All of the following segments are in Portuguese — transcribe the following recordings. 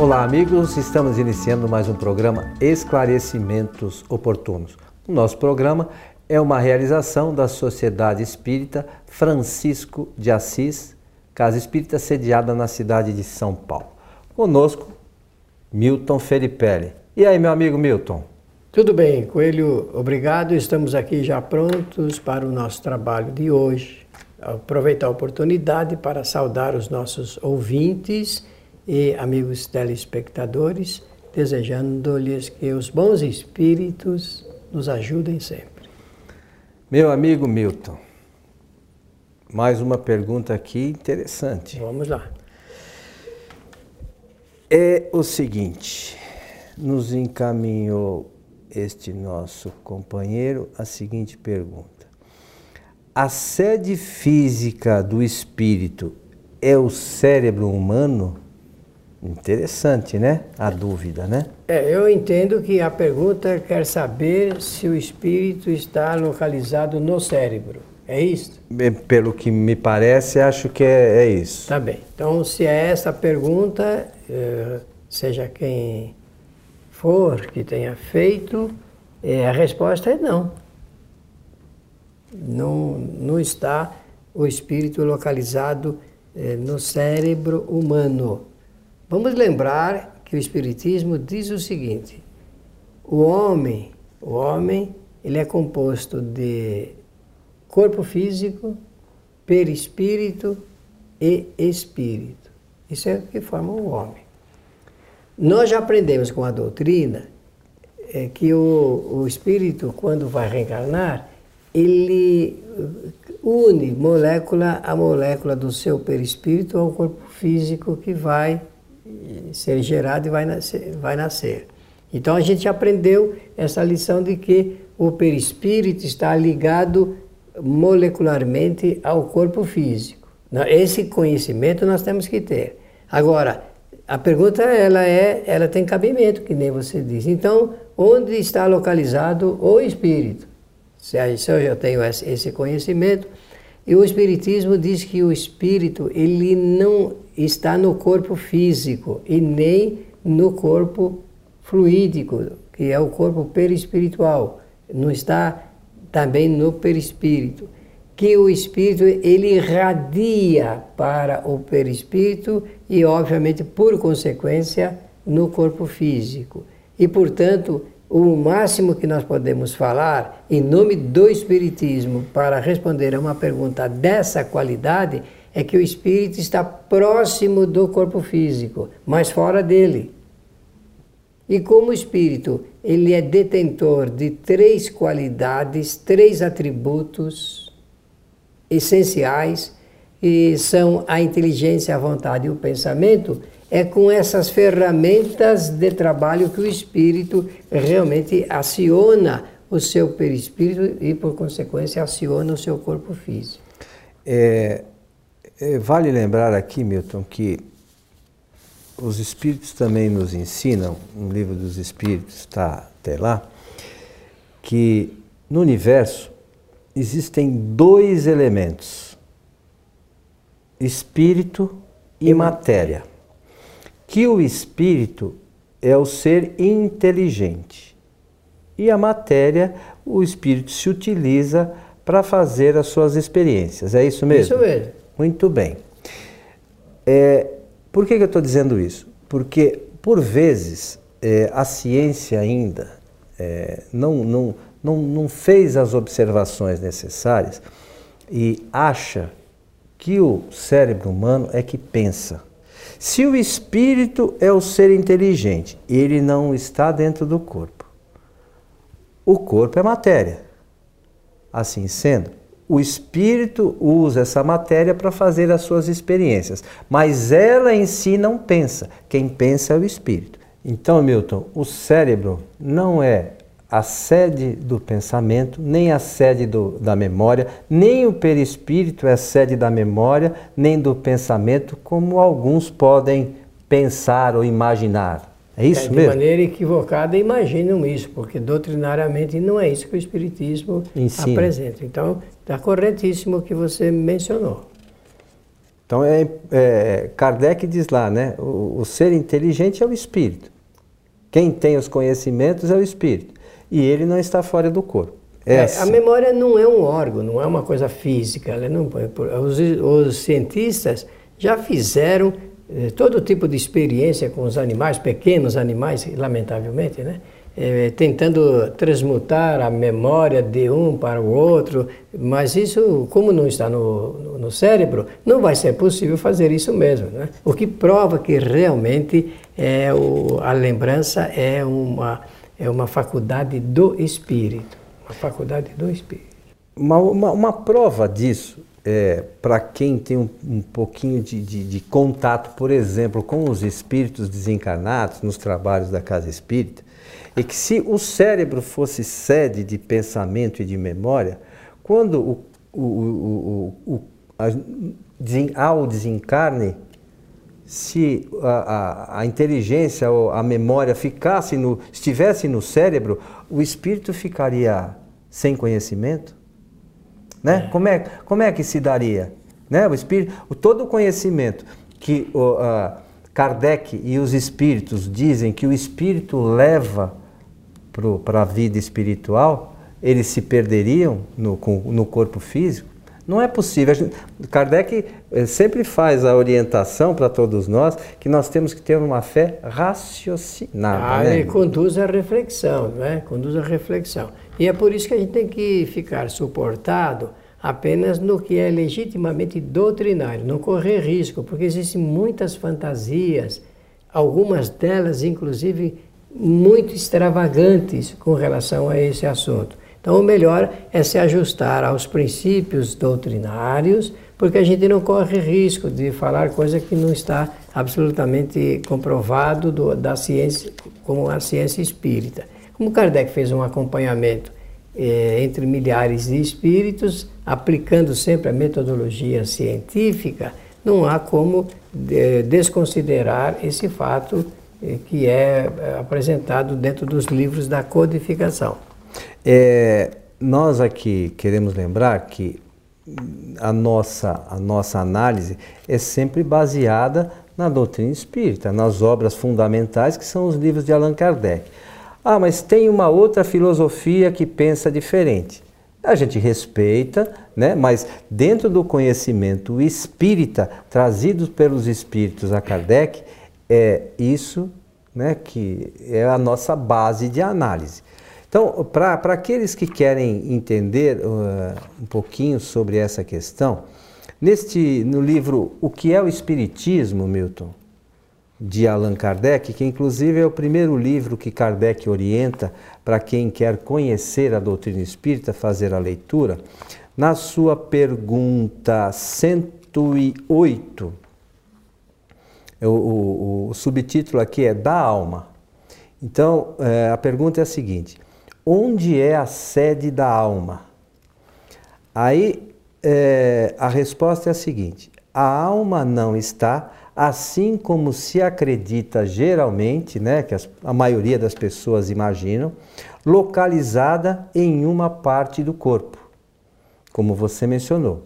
Olá, amigos. Estamos iniciando mais um programa Esclarecimentos Oportunos. O nosso programa é uma realização da Sociedade Espírita Francisco de Assis, Casa Espírita sediada na cidade de São Paulo. Conosco, Milton Felipelli. E aí, meu amigo Milton? Tudo bem, Coelho, obrigado. Estamos aqui já prontos para o nosso trabalho de hoje. Aproveitar a oportunidade para saudar os nossos ouvintes e amigos telespectadores, desejando-lhes que os bons espíritos nos ajudem sempre. Meu amigo Milton, mais uma pergunta aqui interessante. Vamos lá. É o seguinte, nos encaminhou este nosso companheiro a seguinte pergunta: A sede física do espírito é o cérebro humano? Interessante, né? A dúvida, né? É, eu entendo que a pergunta quer saber se o espírito está localizado no cérebro. É isso? Pelo que me parece, acho que é, é isso. Tá bem. Então, se é essa pergunta, eh, seja quem for que tenha feito, eh, a resposta é não. Não, não está o espírito localizado eh, no cérebro humano. Vamos lembrar que o Espiritismo diz o seguinte: o homem, o homem, ele é composto de corpo físico, perispírito e espírito. Isso é o que forma o homem. Nós já aprendemos com a doutrina é, que o, o espírito, quando vai reencarnar, ele une molécula a molécula do seu perispírito ao corpo físico que vai ser gerado e vai nascer, vai nascer. Então a gente aprendeu essa lição de que o perispírito está ligado molecularmente ao corpo físico. Esse conhecimento nós temos que ter. Agora, a pergunta ela é, ela tem cabimento, que nem você disse. Então, onde está localizado o espírito? Se eu já tenho esse conhecimento, e o espiritismo diz que o espírito ele não está no corpo físico e nem no corpo fluídico, que é o corpo perispiritual. Não está também no perispírito. Que o espírito ele irradia para o perispírito e, obviamente, por consequência, no corpo físico. E, portanto, o máximo que nós podemos falar em nome do Espiritismo para responder a uma pergunta dessa qualidade é que o espírito está próximo do corpo físico, mas fora dele. E como espírito, ele é detentor de três qualidades, três atributos essenciais, e são a inteligência, a vontade e o pensamento, é com essas ferramentas de trabalho que o espírito realmente aciona o seu perispírito e, por consequência, aciona o seu corpo físico. É, é, vale lembrar aqui, Milton, que os espíritos também nos ensinam, no livro dos espíritos está até lá, que no universo existem dois elementos: espírito e matéria que o espírito é o ser inteligente e a matéria, o espírito se utiliza para fazer as suas experiências. É isso mesmo? Isso mesmo. Muito bem. É, por que, que eu estou dizendo isso? Porque, por vezes, é, a ciência ainda é, não, não, não, não fez as observações necessárias e acha que o cérebro humano é que pensa. Se o espírito é o ser inteligente, ele não está dentro do corpo. O corpo é matéria. Assim sendo, o espírito usa essa matéria para fazer as suas experiências, mas ela em si não pensa. Quem pensa é o espírito. Então, Milton, o cérebro não é a sede do pensamento, nem a sede do, da memória, nem o perispírito é a sede da memória, nem do pensamento, como alguns podem pensar ou imaginar. É isso é, de mesmo? De maneira equivocada imaginam isso, porque doutrinariamente não é isso que o Espiritismo Ensina. apresenta. Então, está corretíssimo o que você mencionou. Então, é, é, Kardec diz lá, né? O, o, ser inteligente é o espírito. Quem tem os conhecimentos é o espírito. E ele não está fora do corpo. É, é. A memória não é um órgão, não é uma coisa física. Não, os, os cientistas já fizeram eh, todo tipo de experiência com os animais, pequenos animais, lamentavelmente, né? é, tentando transmutar a memória de um para o outro, mas isso, como não está no, no, no cérebro, não vai ser possível fazer isso mesmo. Né? O que prova que realmente é o, a lembrança é uma, é uma faculdade do espírito. Uma faculdade do espírito. Uma, uma, uma prova disso é, para quem tem um, um pouquinho de, de, de, contato, por exemplo, com os espíritos desencarnados nos trabalhos da casa espírita, é que se o cérebro fosse sede de pensamento e de memória, quando o, o, o, o a, ao desencarne, se a, a, a, inteligência ou a memória ficasse no, estivesse no cérebro, o espírito ficaria sem conhecimento? Né? É. Como, é, como é que se daria? Né? O espírito, todo o conhecimento que o, Kardec e os espíritos dizem que o espírito leva para a vida espiritual, eles se perderiam no, no corpo físico? Não é possível. Gente, Kardec eh, sempre faz a orientação para todos nós que nós temos que ter uma fé raciocinada. Ah, né? conduz à reflexão, né? conduz à reflexão. E é por isso que a gente tem que ficar suportado apenas no que é legitimamente doutrinário, não correr risco, porque existem muitas fantasias, algumas delas, inclusive, muito extravagantes com relação a esse assunto. Então, o melhor é se ajustar aos princípios doutrinários, porque a gente não corre risco de falar coisa que não está absolutamente comprovado do, da ciência, como a ciência espírita. Como Kardec fez um acompanhamento eh, entre milhares de espíritos, aplicando sempre a metodologia científica, não há como eh, desconsiderar esse fato que é, é apresentado dentro dos livros da codificação. É, nós aqui queremos lembrar que a nossa, a nossa análise é sempre baseada na doutrina espírita, nas obras fundamentais que são os livros de Allan Kardec. Ah, mas tem uma outra filosofia que pensa diferente. A gente respeita, né? mas dentro do conhecimento espírita trazido pelos espíritos a Kardec, é isso né, que é a nossa base de análise. Então, para aqueles que querem entender uh, um pouquinho sobre essa questão, neste no livro O que é o Espiritismo, Milton, de Allan Kardec, que inclusive é o primeiro livro que Kardec orienta para quem quer conhecer a doutrina espírita, fazer a leitura, na sua pergunta 108, o, o, o subtítulo aqui é Da Alma. Então, é, a pergunta é a seguinte: onde é a sede da alma? Aí é, a resposta é a seguinte: a alma não está, assim como se acredita geralmente, né, que a maioria das pessoas imaginam, localizada em uma parte do corpo, como você mencionou.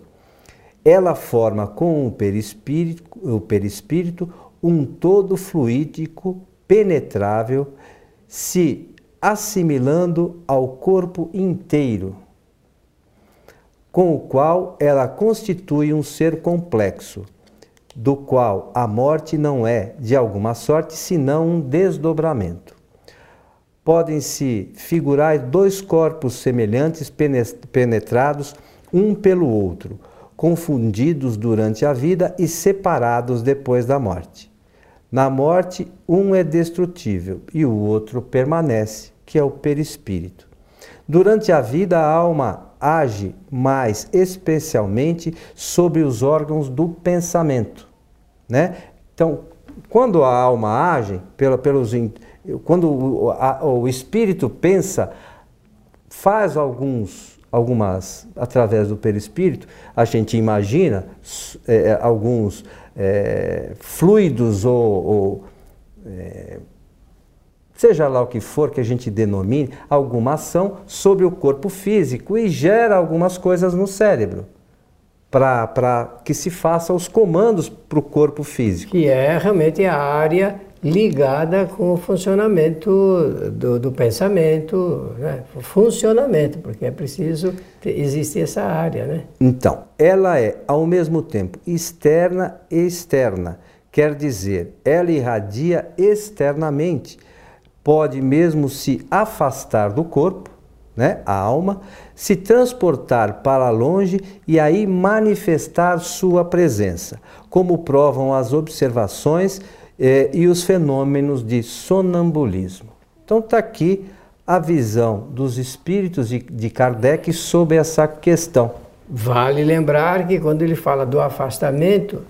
Ela forma com o perispírito, o perispírito um todo fluídico penetrável, se assimilando ao corpo inteiro, com o qual ela constitui um ser complexo, do qual a morte não é, de alguma sorte, senão um desdobramento. Podem-se figurar dois corpos semelhantes penetrados um pelo outro, confundidos durante a vida e separados depois da morte. Na morte, um é destrutível e o outro permanece, que é o perispírito. Durante a vida, a alma age mais especialmente sobre os órgãos do pensamento. Né? Então, quando a alma age, pela, pelos, quando o, a, o espírito pensa, faz alguns, algumas, através do perispírito, a gente imagina é, é alguns é, fluidos ou, ou é, seja lá o que for que a gente denomine, alguma ação sobre o corpo físico e gera algumas coisas no cérebro. para que se faça os comandos para o corpo físico. Que é realmente a área ligada com o funcionamento do, do pensamento, né? o funcionamento, porque é preciso existir essa área. Né? Então, ela é ao mesmo tempo externa e externa, quer dizer, ela irradia externamente, pode mesmo se afastar do corpo, né, a alma, se transportar para longe e aí manifestar sua presença, como provam as observações eh, e os fenômenos de sonambulismo. Então está aqui a visão dos espíritos de, de Kardec sobre essa questão. Vale lembrar que quando ele fala do afastamento,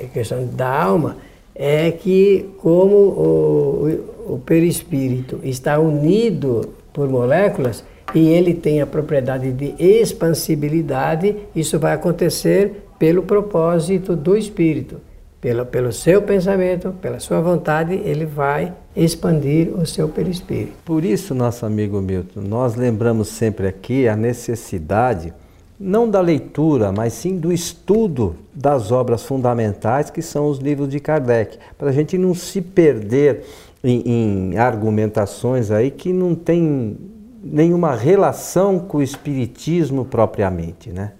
a questão da alma, é que como o, o perispírito está unido por moléculas e ele tem a propriedade de expansibilidade, isso vai acontecer pelo propósito do espírito pelo, pelo seu pensamento, pela sua vontade, ele vai expandir o seu perispírito. Por isso, nosso amigo Milton, nós lembramos sempre aqui a necessidade, não da leitura, mas sim do estudo das obras fundamentais, que são os livros de Kardec, para a gente não se perder em, em argumentações aí que não tem nenhuma relação com o espiritismo propriamente, né?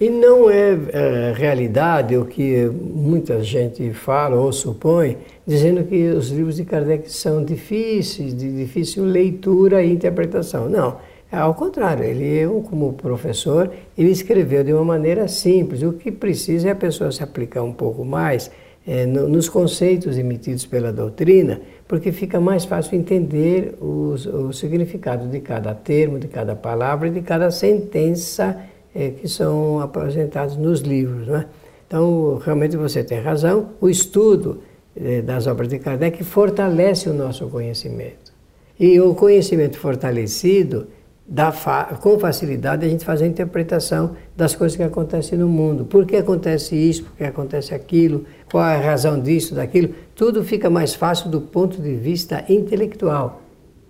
E não é, é, realidade o que muita gente fala ou supõe, dizendo que os livros de Kardec são difíceis, de difícil leitura e interpretação. Não, é ao contrário, ele, como professor, ele escreveu de uma maneira simples. O que precisa é a pessoa se aplicar um pouco mais é, no, nos conceitos emitidos pela doutrina, porque fica mais fácil entender os, o significado de cada termo, de cada palavra e de cada sentença é, que são apresentados nos livros. Né? Então, realmente você tem razão, o estudo é, das obras de Kardec fortalece o nosso conhecimento. E o conhecimento fortalecido, dá com facilidade, a gente faz a interpretação das coisas que acontecem no mundo. Por que acontece isso? Por que acontece aquilo? Qual é a razão disso, daquilo? Tudo fica mais fácil do ponto de vista intelectual.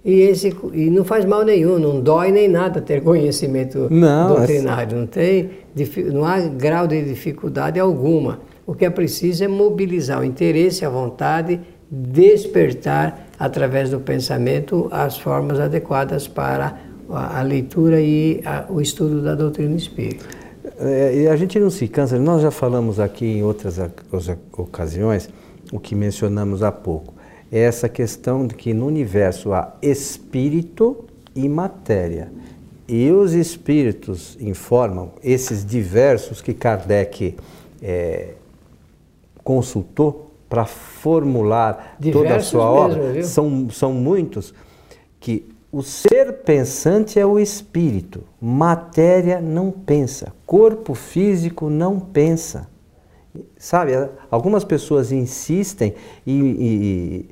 E, esse, e não faz mal nenhum, não dói nem nada ter conhecimento não, doutrinário, não, tem, não há grau de dificuldade alguma. O que é preciso é mobilizar o interesse, a vontade, despertar através do pensamento as formas adequadas para a, a leitura e a, o estudo da doutrina espírita. É, e a gente não se cansa, nós já falamos aqui em outras ocasiões, o que mencionamos há pouco é essa questão de que no universo há espírito e matéria. E os espíritos informam, esses diversos que Kardec é, consultou para formular diversos toda a sua obra, são, são muitos, que o ser pensante é o espírito, matéria não pensa, corpo físico não pensa. Sabe, algumas pessoas insistem e, e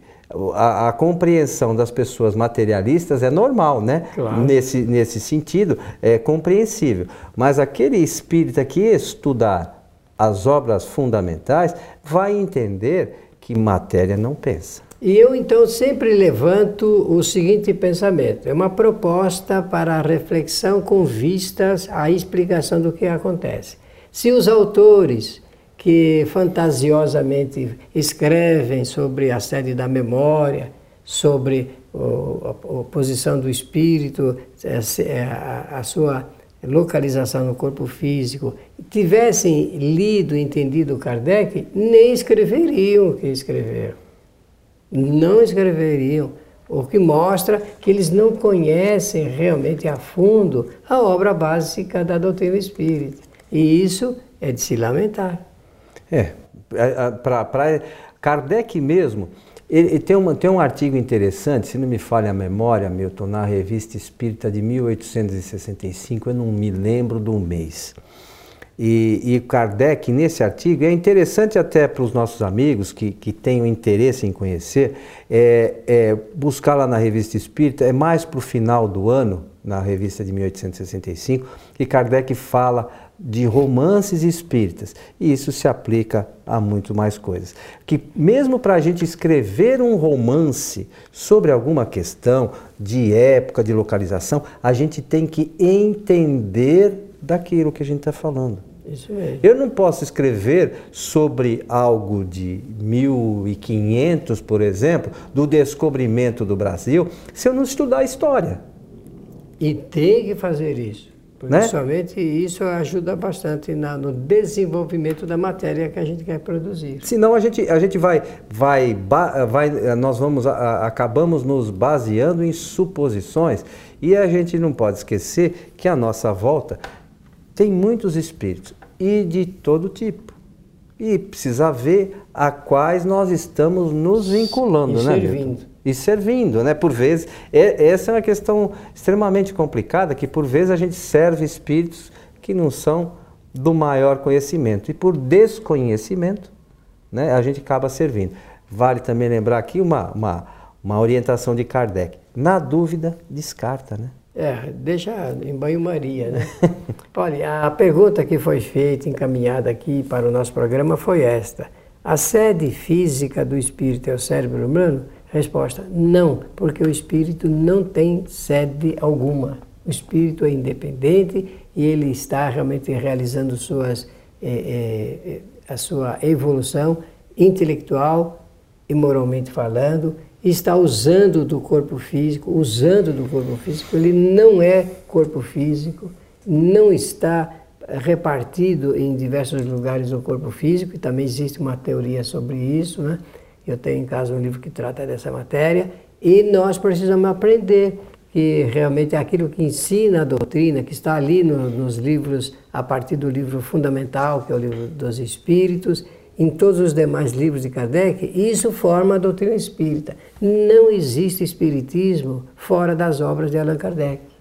a, a, compreensão das pessoas materialistas é normal, né? Claro. Nesse, nesse sentido, é compreensível. Mas aquele espírita que estudar as obras fundamentais vai entender que matéria não pensa. E eu então sempre levanto o seguinte pensamento: é uma proposta para reflexão com vistas à explicação do que acontece. Se os autores que fantasiosamente escrevem sobre a sede da memória, sobre a, posição do espírito, é, a, a sua localização no corpo físico, tivessem lido e entendido Kardec, nem escreveriam o que escreveram. Não escreveriam. O que mostra que eles não conhecem realmente a fundo a obra básica da doutrina espírita. E isso é de se lamentar. É, para Kardec mesmo, ele, tem, uma, tem um artigo interessante, se não me falha a memória, Milton, na Revista Espírita de 1865, eu não me lembro do mês. E, e Kardec, nesse artigo, é interessante até para os nossos amigos que, que tenham interesse em conhecer, é, é, buscar lá na Revista Espírita, é mais para o final do ano, na revista de 1865, que Kardec fala de romances espíritas. E isso se aplica a muito mais coisas. Que mesmo para a gente escrever um romance sobre alguma questão de época, de localização, a gente tem que entender daquilo que a gente está falando. Isso mesmo. Eu não posso escrever sobre algo de 1500, por exemplo, do descobrimento do Brasil, se eu não estudar a história. E tem que fazer isso. Porque Né? somente isso ajuda bastante na- no desenvolvimento da matéria que a gente quer produzir. Senão a gente, a gente vai, vai, vai, nós vamos, a- a- acabamos nos baseando em suposições e a gente não pode esquecer que à nossa volta tem muitos espíritos e de todo tipo. E precisa ver a quais nós estamos nos vinculando, E né? servindo. Milton? E servindo, né? Por vezes, é- essa é uma questão extremamente complicada, que por vezes a gente serve espíritos que não são do maior conhecimento. E por desconhecimento, né, a gente acaba servindo. Vale também lembrar aqui uma, uma, uma orientação de Kardec. Na dúvida, descarta, né? É, deixa em banho-maria, né? Olha, a pergunta que foi feita, encaminhada aqui para o nosso programa foi esta. A sede física do espírito é o cérebro humano? Resposta: não, porque o espírito não tem sede alguma. O espírito é independente e ele está realmente realizando suas, eh, eh, a sua evolução intelectual e moralmente falando, está usando do corpo físico, usando do corpo físico, ele não é corpo físico, não está repartido em diversos lugares do corpo físico, e também existe uma teoria sobre isso, né? Eu tenho em casa um livro que trata dessa matéria, e nós precisamos aprender que realmente aquilo que ensina a doutrina, que está ali no- nos livros, a partir do livro fundamental, que é o livro dos Espíritos, em todos os demais livros de Kardec, isso forma a doutrina espírita. Não existe espiritismo fora das obras de Allan Kardec.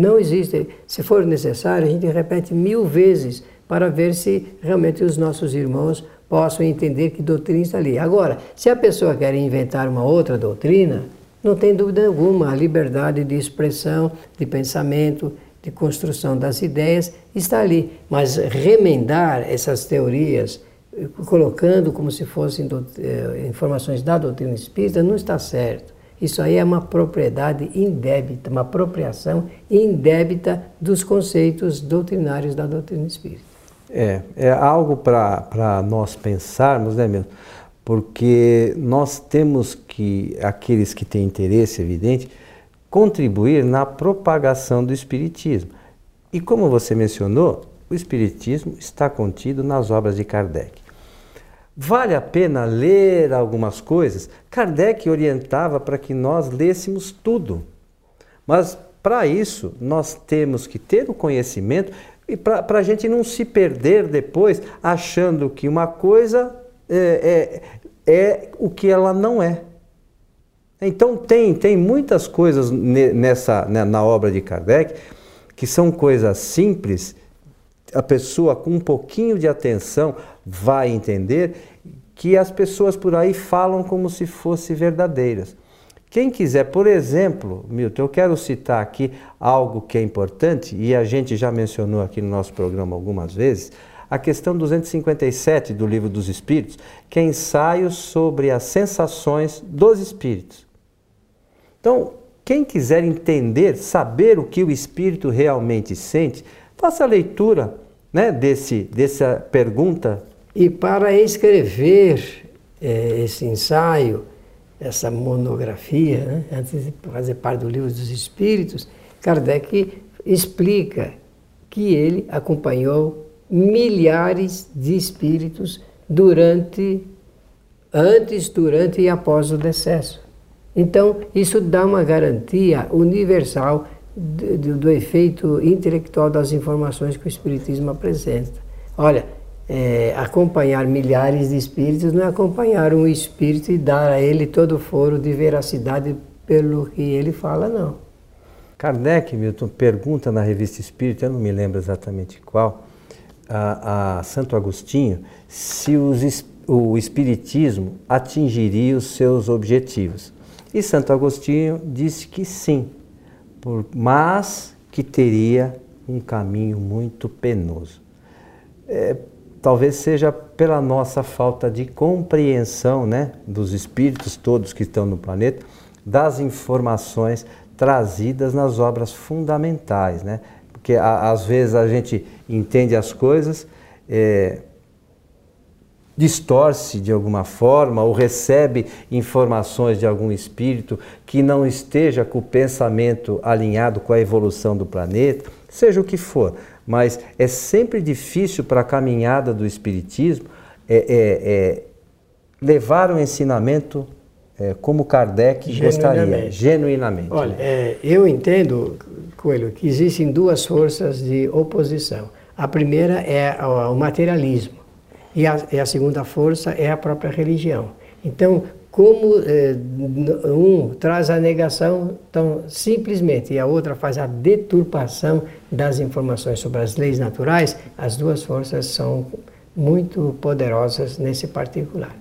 Não existe. Se for necessário, a gente repete mil vezes para ver se realmente os nossos irmãos possam entender que doutrina está ali. Agora, se a pessoa quer inventar uma outra doutrina, não tem dúvida alguma, a liberdade de expressão, de pensamento, de construção das ideias está ali. Mas remendar essas teorias, eh, colocando como se fossem eh, informações da doutrina espírita, não está certo. Isso aí é uma propriedade indébita, uma apropriação indébita dos conceitos doutrinários da doutrina espírita. É, é algo para nós pensarmos, né, meu? Porque nós temos que, aqueles que têm interesse, evidente, contribuir na propagação do Espiritismo. E como você mencionou, o Espiritismo está contido nas obras de Kardec. Vale a pena ler algumas coisas? Kardec orientava para que nós lêssemos tudo. Mas para isso nós temos que ter o conhecimento e para a gente não se perder depois achando que uma coisa é, é, é o que ela não é. Então tem, tem muitas coisas ne- nessa, né, na obra de Kardec que são coisas simples, a pessoa com um pouquinho de atenção vai entender que as pessoas por aí falam como se fossem verdadeiras. Quem quiser, por exemplo, Milton, eu quero citar aqui algo que é importante e a gente já mencionou aqui no nosso programa algumas vezes, a questão 257 do Livro dos Espíritos, que é ensaio sobre as sensações dos espíritos. Então, quem quiser entender, saber o que o espírito realmente sente, faça a leitura né, desse, dessa pergunta. E para escrever eh, esse ensaio, essa monografia, né, antes de fazer parte do livro dos Espíritos, Kardec explica que ele acompanhou milhares de espíritos durante, antes, durante e após o decesso. Então, isso dá uma garantia universal do, do, do efeito intelectual das informações que o Espiritismo apresenta. Olha, é, acompanhar milhares de espíritos não é acompanhar um espírito e dar a ele todo o foro de veracidade pelo que ele fala, não. Kardec, Milton, pergunta na revista Espírita, eu não me lembro exatamente qual, a, a Santo Agostinho, se os, o Espiritismo atingiria os seus objetivos. E Santo Agostinho disse que sim, por, mas que teria um caminho muito penoso. É, talvez seja pela nossa falta de compreensão né, dos espíritos todos que estão no planeta, das informações trazidas nas obras fundamentais. Né? porque a, às vezes a gente entende as coisas, é, distorce de alguma forma ou recebe informações de algum espírito que não esteja com o pensamento alinhado com a evolução do planeta, seja o que for. Mas é sempre difícil para a caminhada do espiritismo é, é, é levar o ensinamento é, como Kardec gostaria, genuinamente. Olha, é, eu entendo, Coelho, que existem duas forças de oposição. A primeira é o materialismo e a, e a segunda força é a própria religião. Então, como é, um traz a negação tão simplesmente e a outra faz a deturpação das informações sobre as leis naturais, as duas forças são muito poderosas nesse particular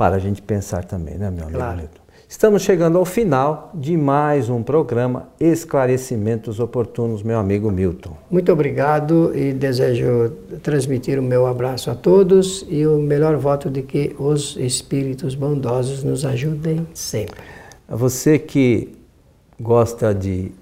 para a gente pensar também, né, meu amigo claro. Estamos chegando ao final de mais um programa Esclarecimentos Oportunos, meu amigo Milton. Muito obrigado e desejo transmitir o meu abraço a todos e o melhor voto de que os espíritos bondosos nos ajudem sempre. A você que gosta de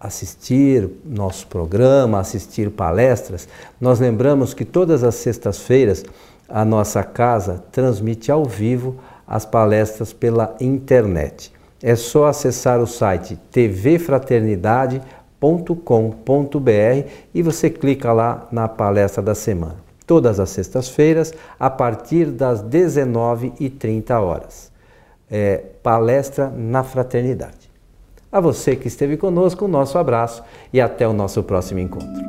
assistir nosso programa, assistir palestras, nós lembramos que todas as sextas-feiras a nossa casa transmite ao vivo as palestras pela internet. É só acessar o site tvfraternidade.com.br e você clica lá na palestra da semana. Todas as sextas-feiras, a partir das 19h30 horas. É, palestra na Fraternidade. A você que esteve conosco, o nosso abraço e até o nosso próximo encontro.